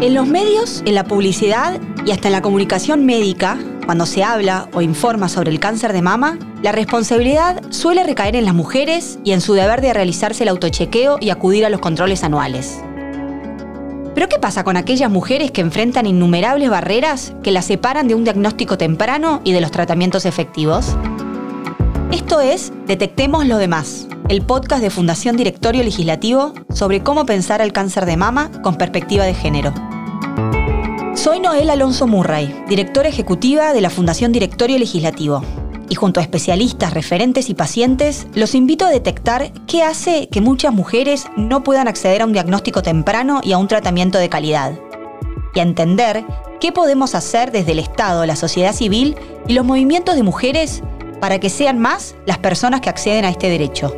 En los medios, en la publicidad y hasta en la comunicación médica, cuando se habla o informa sobre el cáncer de mama, la responsabilidad suele recaer en las mujeres y en su deber de realizarse el autochequeo y acudir a los controles anuales. Pero ¿qué pasa con aquellas mujeres que enfrentan innumerables barreras que las separan de un diagnóstico temprano y de los tratamientos efectivos? Esto es Detectemos lo demás, el podcast de Fundación Directorio Legislativo sobre cómo pensar el cáncer de mama con perspectiva de género. Soy Noel Alonso Murray, directora ejecutiva de la Fundación Directorio Legislativo. Y junto a especialistas, referentes y pacientes, los invito a detectar qué hace que muchas mujeres no puedan acceder a un diagnóstico temprano y a un tratamiento de calidad. Y a entender qué podemos hacer desde el Estado, la sociedad civil y los movimientos de mujeres para que sean más las personas que acceden a este derecho.